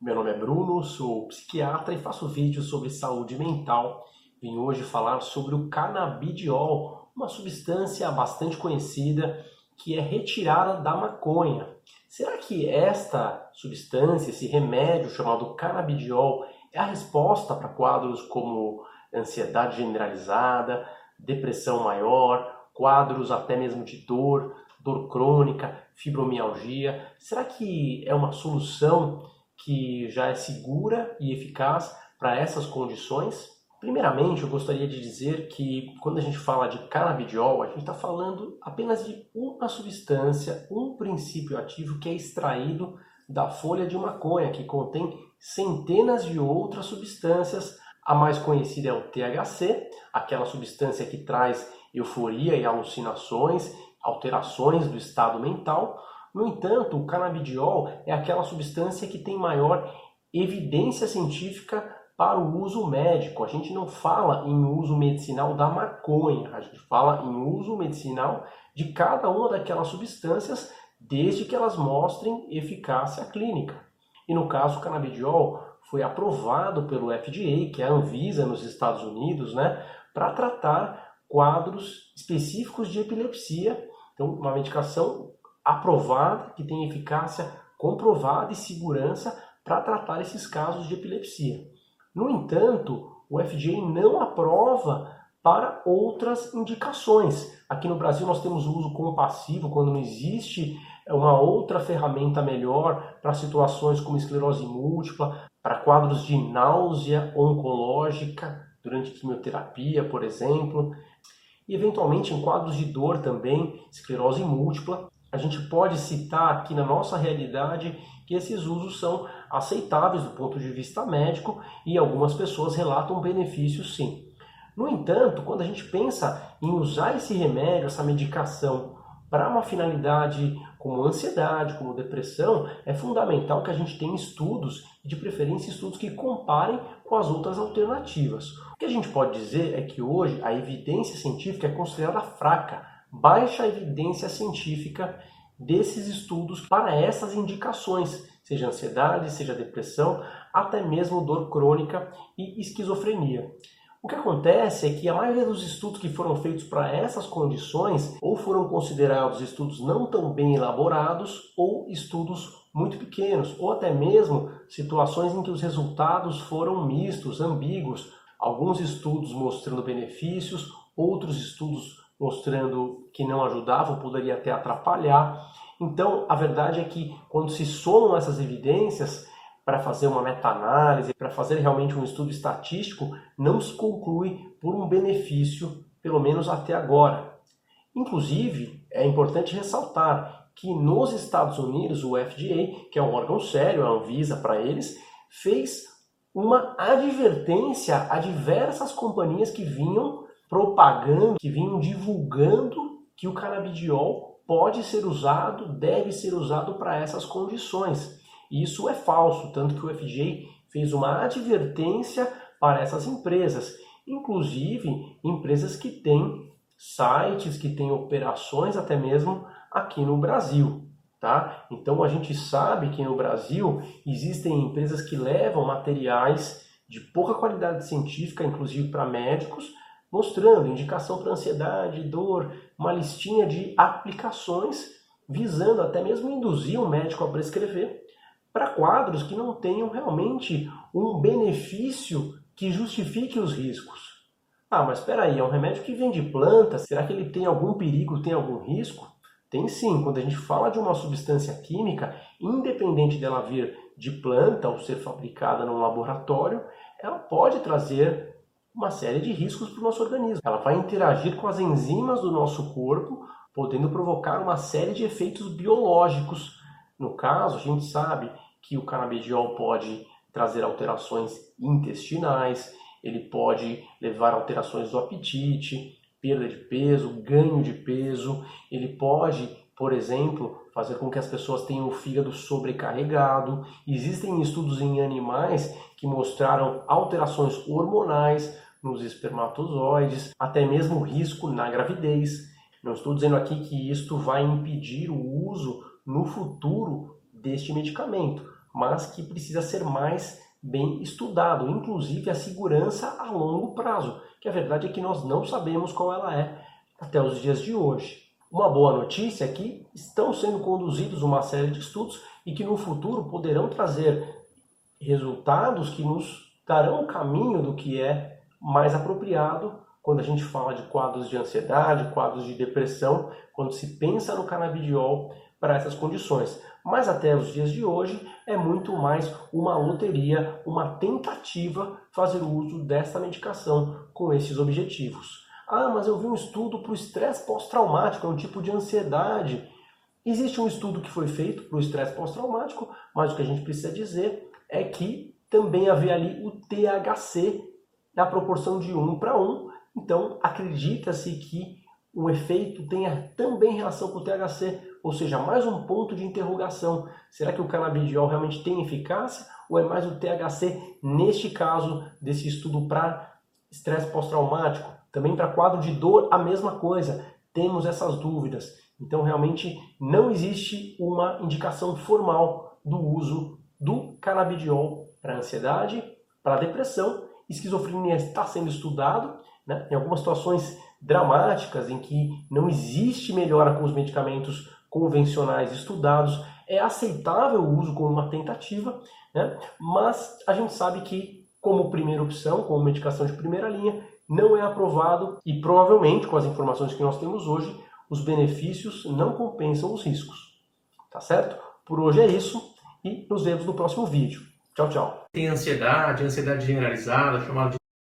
Meu nome é Bruno, sou psiquiatra e faço vídeos sobre saúde mental. Vim hoje falar sobre o canabidiol, uma substância bastante conhecida que é retirada da maconha. Será que esta substância, esse remédio chamado canabidiol, é a resposta para quadros como ansiedade generalizada, depressão maior, quadros até mesmo de dor, dor crônica, fibromialgia? Será que é uma solução que já é segura e eficaz para essas condições? Primeiramente, eu gostaria de dizer que quando a gente fala de canabidiol, a gente está falando apenas de uma substância, um princípio ativo que é extraído da folha de maconha, que contém centenas de outras substâncias. A mais conhecida é o THC, aquela substância que traz euforia e alucinações, alterações do estado mental, no entanto, o canabidiol é aquela substância que tem maior evidência científica para o uso médico. A gente não fala em uso medicinal da maconha, a gente fala em uso medicinal de cada uma daquelas substâncias, desde que elas mostrem eficácia clínica. E no caso, o canabidiol foi aprovado pelo FDA, que é a Anvisa nos Estados Unidos, né, para tratar quadros específicos de epilepsia. Então, uma medicação aprovada, que tem eficácia comprovada e segurança para tratar esses casos de epilepsia. No entanto, o FDA não aprova para outras indicações. Aqui no Brasil nós temos o uso compassivo quando não existe uma outra ferramenta melhor para situações como esclerose múltipla, para quadros de náusea oncológica durante quimioterapia, por exemplo, e eventualmente em quadros de dor também, esclerose múltipla, a gente pode citar aqui na nossa realidade que esses usos são aceitáveis do ponto de vista médico e algumas pessoas relatam benefícios sim. No entanto, quando a gente pensa em usar esse remédio, essa medicação, para uma finalidade como ansiedade, como depressão, é fundamental que a gente tenha estudos, de preferência estudos que comparem com as outras alternativas. O que a gente pode dizer é que hoje a evidência científica é considerada fraca baixa evidência científica desses estudos para essas indicações, seja ansiedade, seja depressão, até mesmo dor crônica e esquizofrenia. O que acontece é que a maioria dos estudos que foram feitos para essas condições ou foram considerados estudos não tão bem elaborados ou estudos muito pequenos, ou até mesmo situações em que os resultados foram mistos, ambíguos. Alguns estudos mostrando benefícios, outros estudos mostrando que não ajudavam, poderia até atrapalhar. Então, a verdade é que quando se somam essas evidências para fazer uma meta-análise, para fazer realmente um estudo estatístico, não se conclui por um benefício, pelo menos até agora. Inclusive, é importante ressaltar que nos Estados Unidos, o FDA, que é um órgão sério, a Anvisa para eles, fez uma advertência a diversas companhias que vinham propagando, que vinham divulgando que o canabidiol pode ser usado, deve ser usado para essas condições. E isso é falso, tanto que o FDA fez uma advertência para essas empresas, inclusive empresas que têm sites, que têm operações até mesmo aqui no Brasil. Tá? Então a gente sabe que no Brasil existem empresas que levam materiais de pouca qualidade científica, inclusive para médicos, mostrando indicação para ansiedade, dor, uma listinha de aplicações visando até mesmo induzir o médico a prescrever para quadros que não tenham realmente um benefício que justifique os riscos. Ah, mas espera aí, é um remédio que vem de planta, será que ele tem algum perigo, tem algum risco? Tem sim, quando a gente fala de uma substância química, independente dela vir de planta ou ser fabricada num laboratório, ela pode trazer uma série de riscos para o nosso organismo. Ela vai interagir com as enzimas do nosso corpo, podendo provocar uma série de efeitos biológicos. No caso, a gente sabe que o canabidiol pode trazer alterações intestinais, ele pode levar alterações do apetite, perda de peso, ganho de peso, ele pode, por exemplo, fazer com que as pessoas tenham o fígado sobrecarregado. Existem estudos em animais que mostraram alterações hormonais, nos espermatozoides, até mesmo risco na gravidez. Não estou dizendo aqui que isto vai impedir o uso no futuro deste medicamento, mas que precisa ser mais bem estudado, inclusive a segurança a longo prazo, que a verdade é que nós não sabemos qual ela é até os dias de hoje. Uma boa notícia é que estão sendo conduzidos uma série de estudos e que no futuro poderão trazer resultados que nos darão o caminho do que é mais apropriado quando a gente fala de quadros de ansiedade, quadros de depressão, quando se pensa no canabidiol para essas condições. Mas até os dias de hoje é muito mais uma loteria, uma tentativa fazer o uso desta medicação com esses objetivos. Ah, mas eu vi um estudo para o estresse pós-traumático, é um tipo de ansiedade. Existe um estudo que foi feito para o estresse pós-traumático, mas o que a gente precisa dizer é que também havia ali o THC na proporção de 1 para 1. Então, acredita-se que o efeito tenha também relação com o THC, ou seja, mais um ponto de interrogação. Será que o canabidiol realmente tem eficácia ou é mais o THC neste caso desse estudo para estresse pós-traumático? Também para quadro de dor, a mesma coisa. Temos essas dúvidas. Então, realmente não existe uma indicação formal do uso do canabidiol para ansiedade, para depressão. Esquizofrenia está sendo estudado né? em algumas situações dramáticas em que não existe melhora com os medicamentos convencionais estudados. É aceitável o uso como uma tentativa, né? mas a gente sabe que, como primeira opção, como medicação de primeira linha, não é aprovado e provavelmente, com as informações que nós temos hoje, os benefícios não compensam os riscos. Tá certo? Por hoje é isso e nos vemos no próximo vídeo. Tchau, tchau. Tem ansiedade, ansiedade generalizada, chamada de